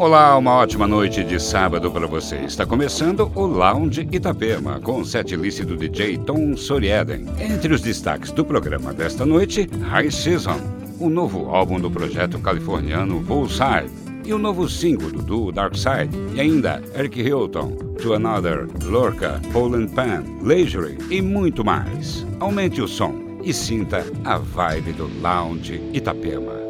Olá, uma ótima noite de sábado para você. Está começando o Lounge Itapema, com o set list do DJ Tom Sorieden. Entre os destaques do programa desta noite, High Season, o novo álbum do projeto californiano Bullseye, e o novo single do duo Dark Side, e ainda Eric Hilton, To Another, Lorca, Poland Pan, Leisure e muito mais. Aumente o som e sinta a vibe do Lounge Itapema.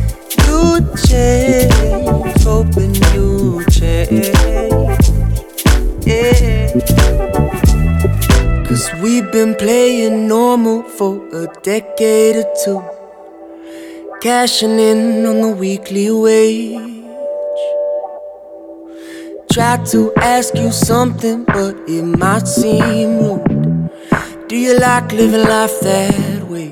you'd change, hoping you'd yeah. Cause we've been playing normal for a decade or two. Cashing in on the weekly wage. Try to ask you something, but it might seem rude. Do you like living life that way?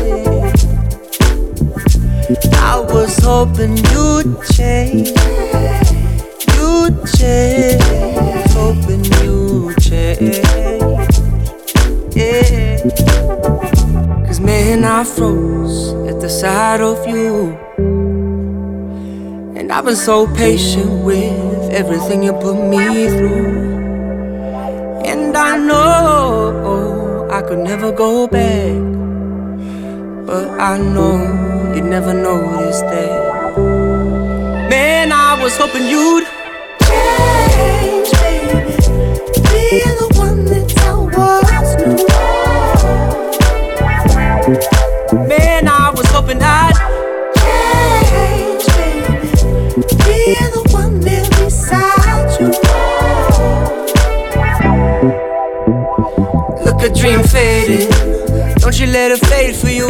I was hoping you'd change you'd change, hoping you'd change. Yeah. Cause man, I froze at the sight of you. And I've been so patient with everything you put me through. And I know I could never go back. But I know you'd never notice that. Man, I was hoping you'd change, baby. Be the one that I was before. Man, I was hoping I'd change, baby. Be the one there beside you. Look, a dream fading. Don't you let it fade for you.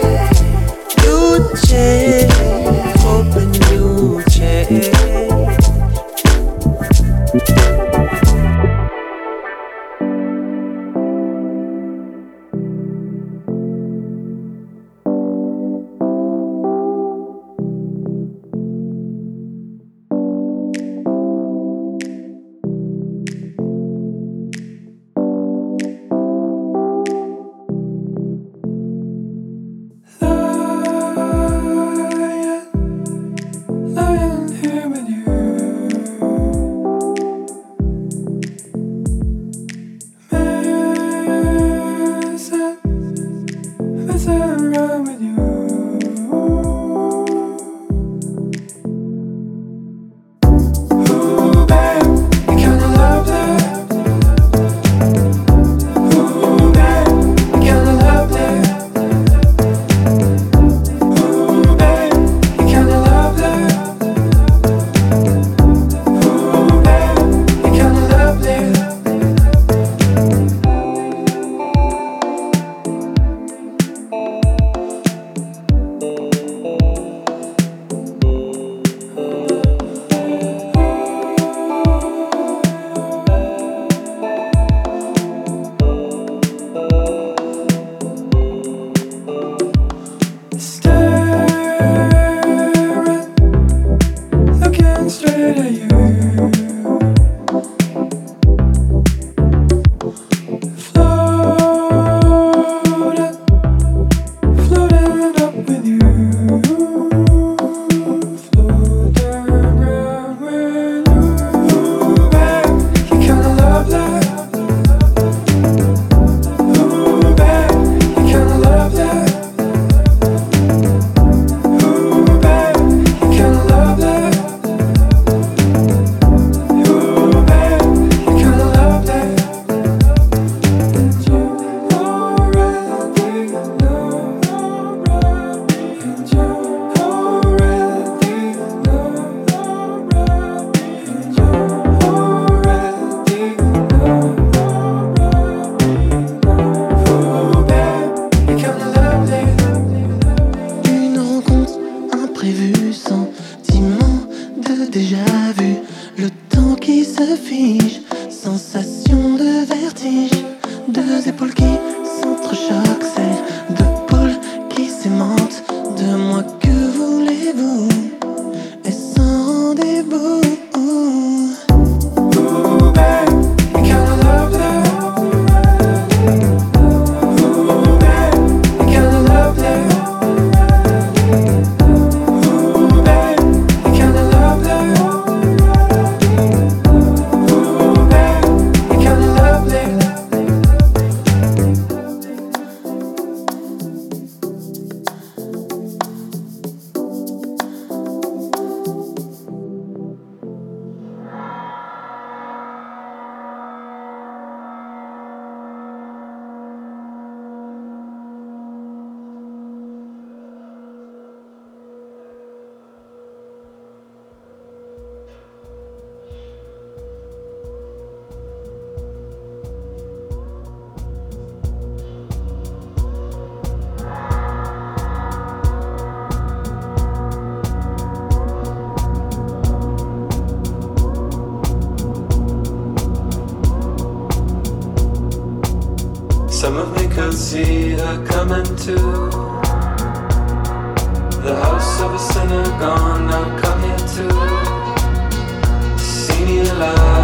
Change. Hoping you'd change. Some of me could see her coming to the house of a sinner gone. Now come here to See me alive.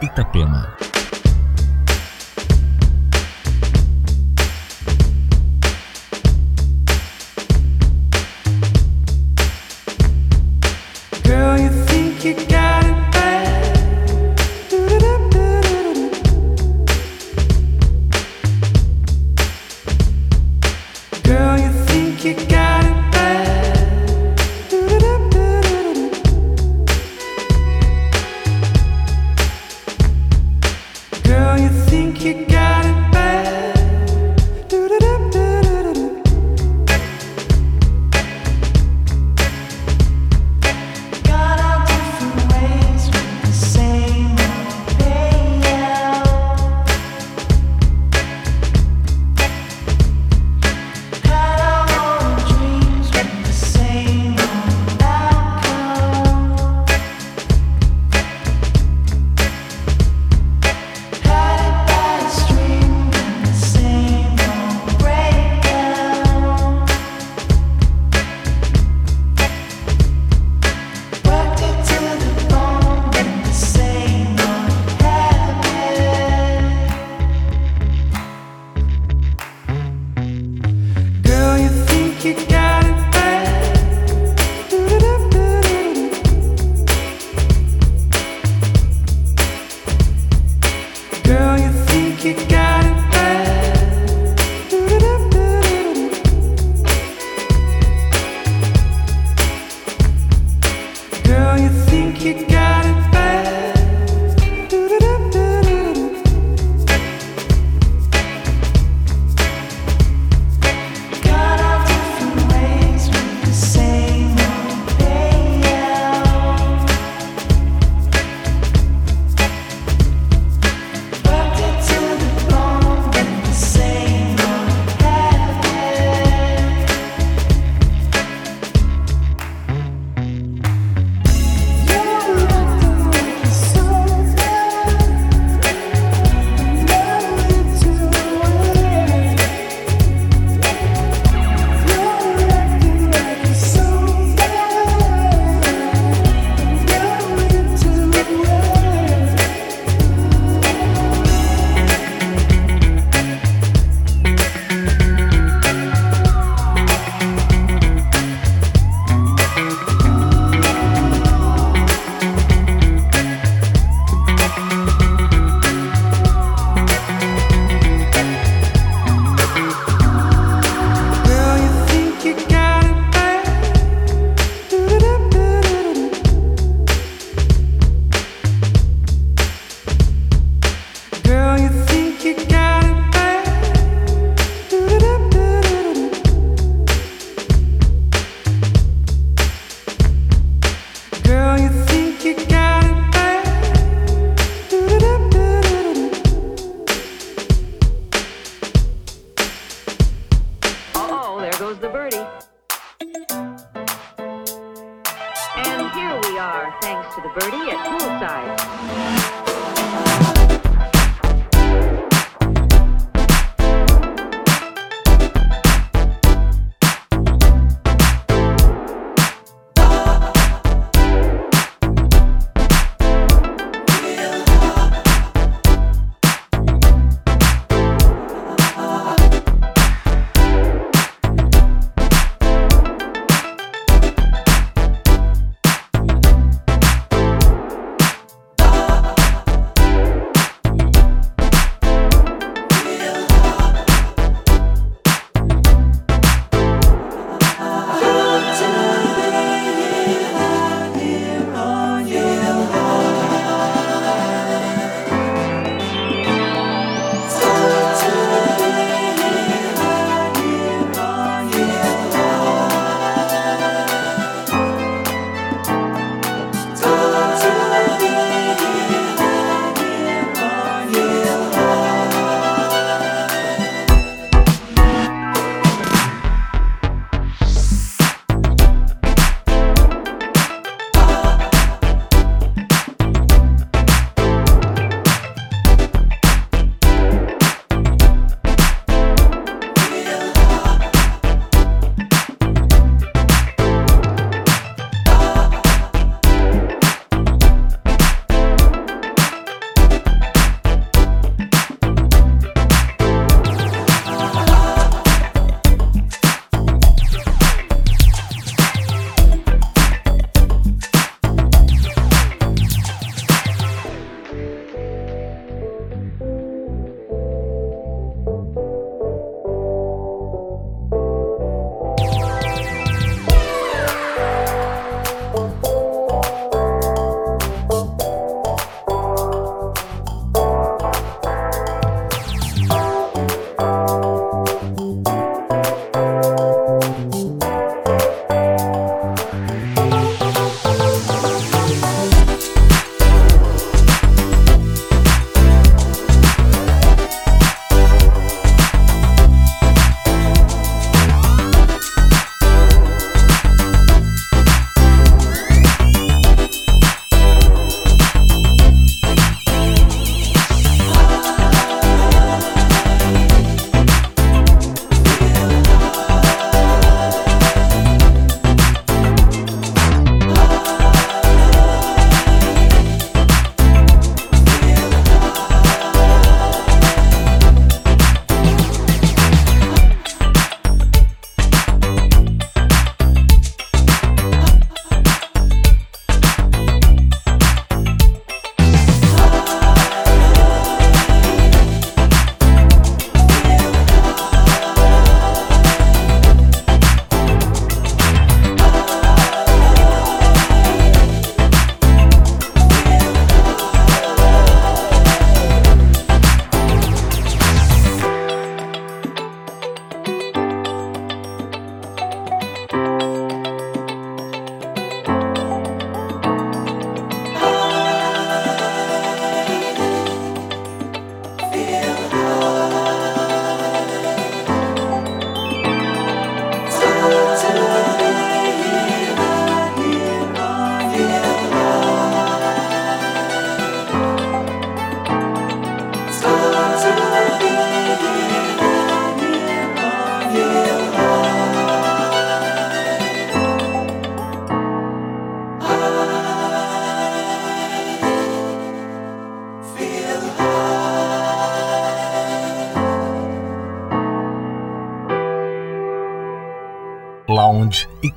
Itapema. for the birdie at poolside.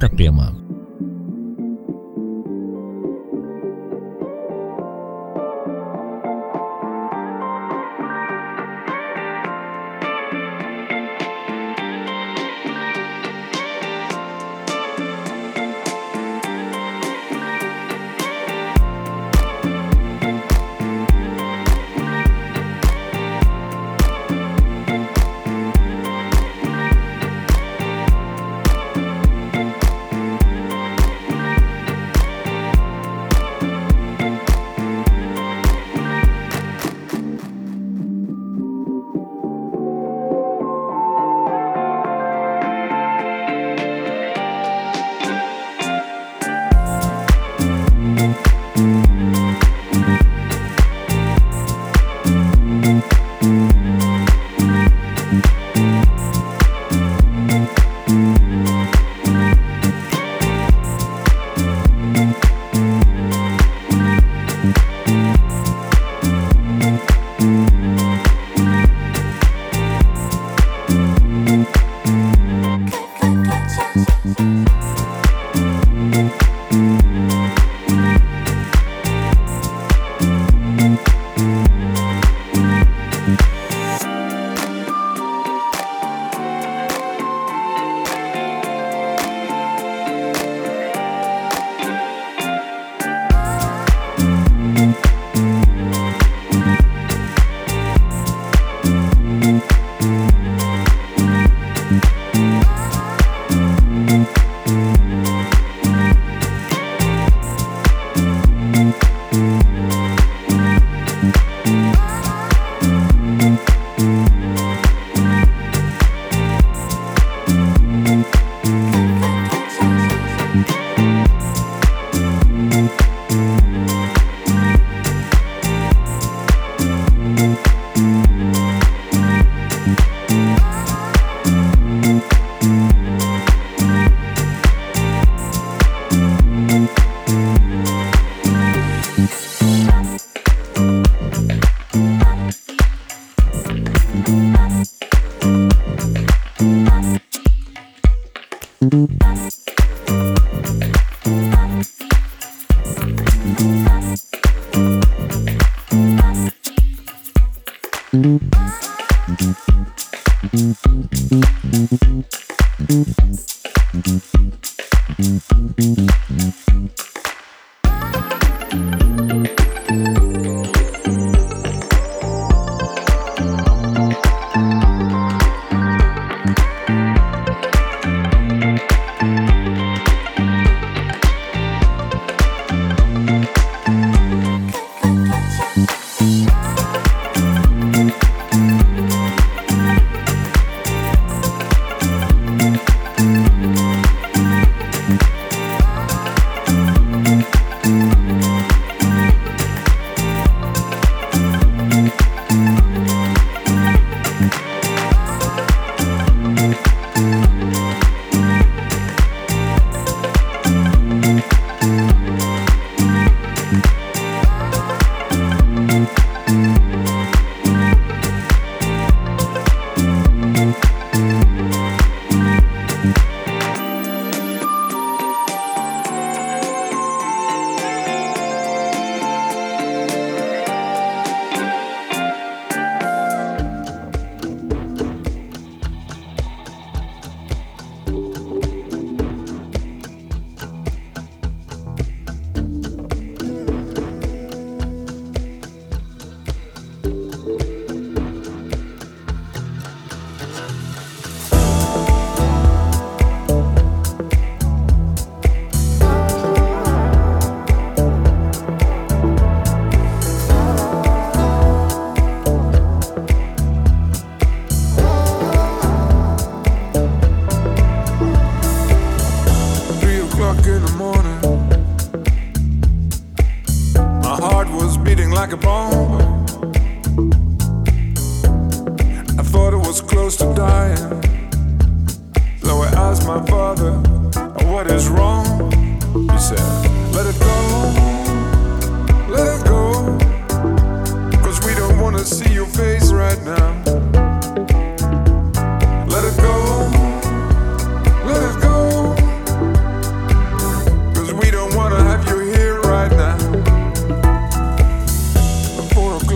Itapema.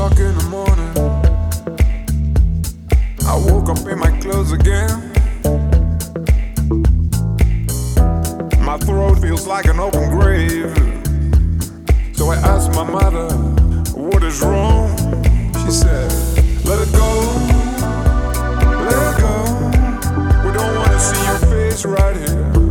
o'clock in the morning. I woke up in my clothes again. My throat feels like an open grave. So I asked my mother, What is wrong? She said, Let it go, let it go. We don't want to see your face right here.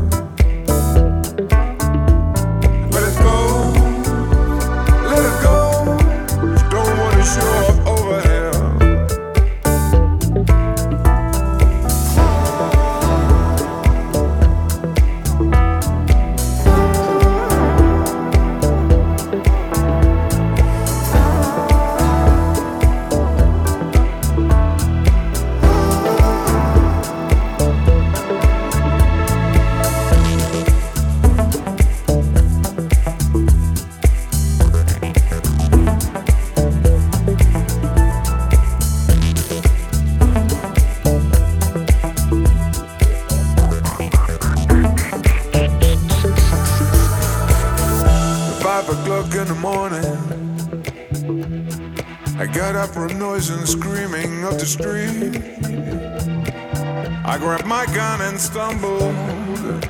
and stumbled.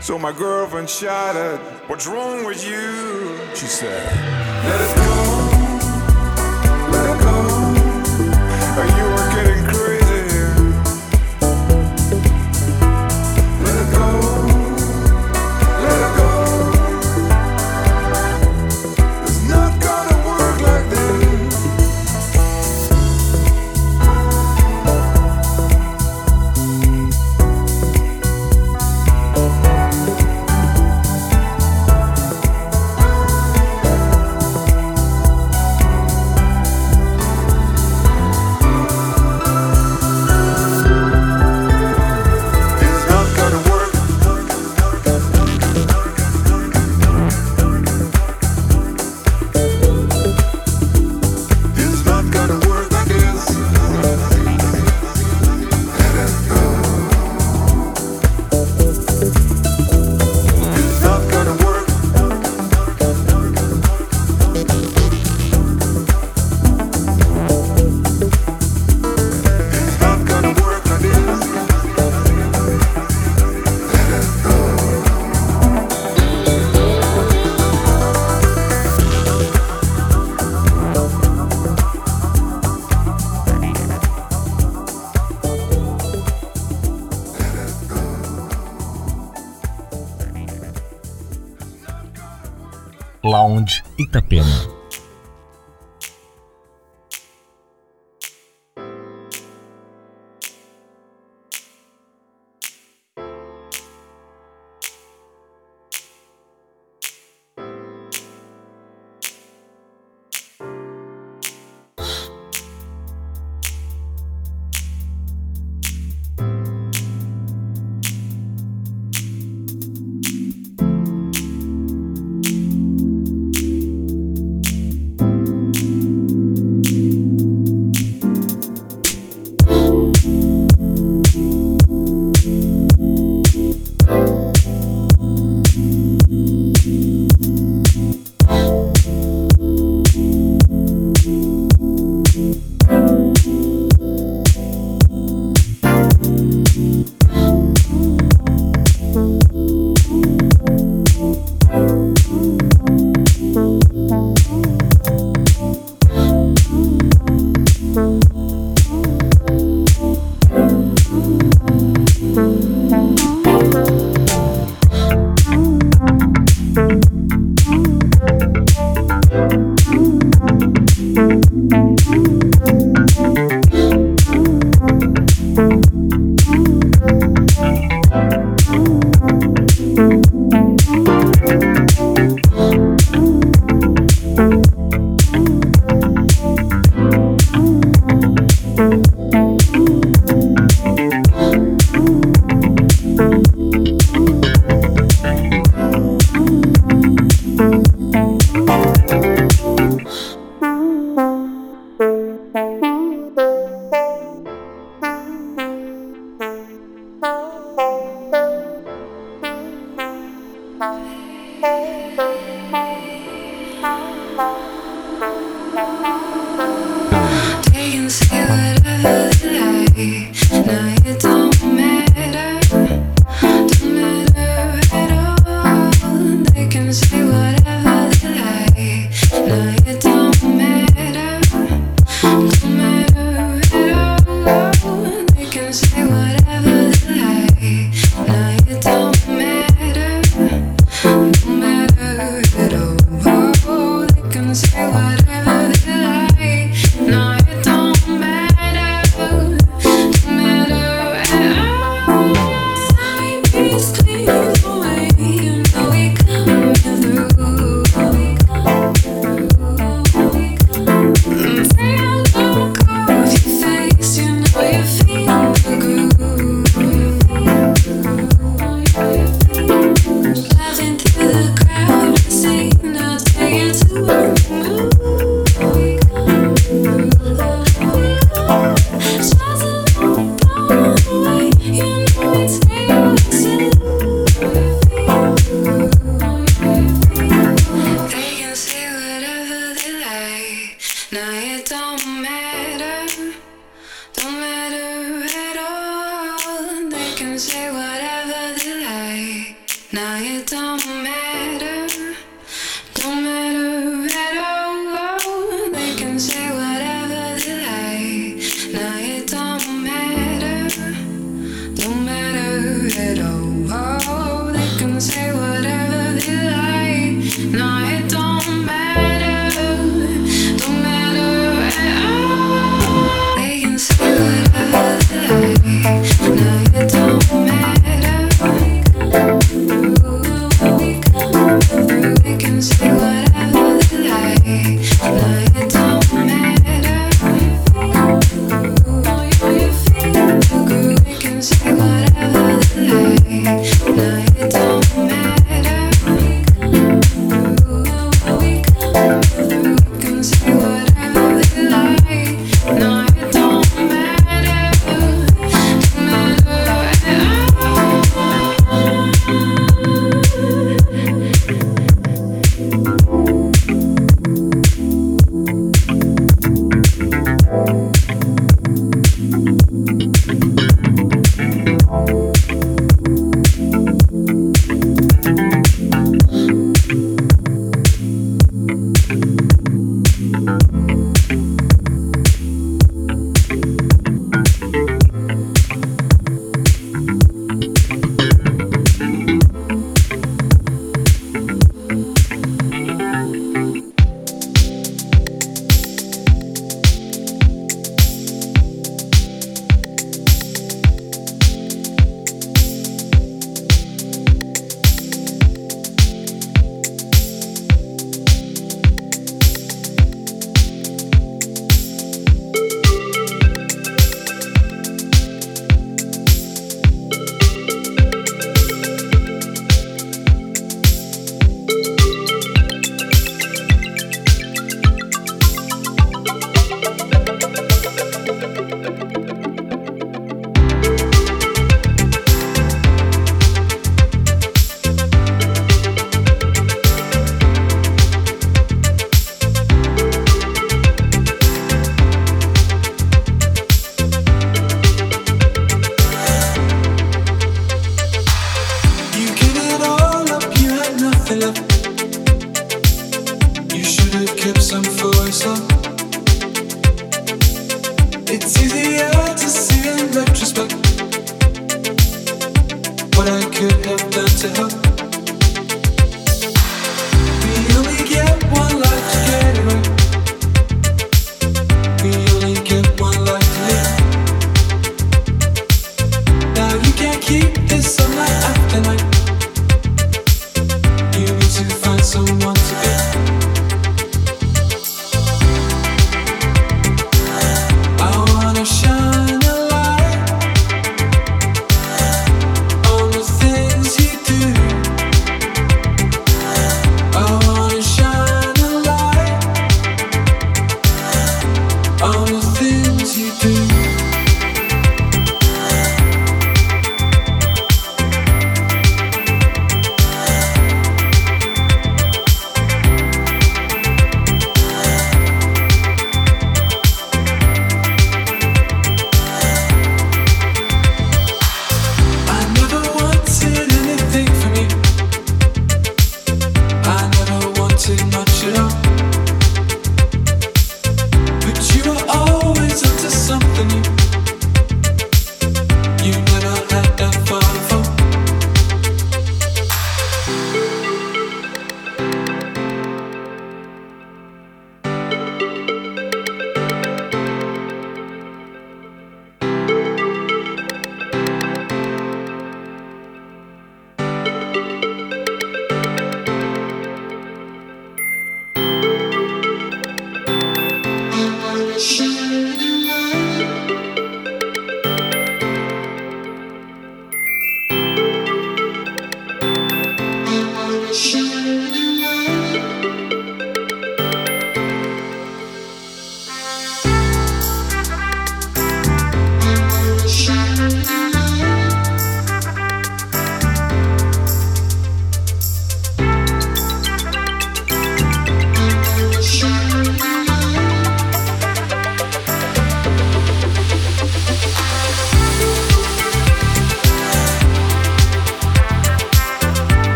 So my girlfriend shouted, What's wrong with you? She said, Let it go. muita pena.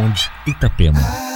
Itapema. Itapema.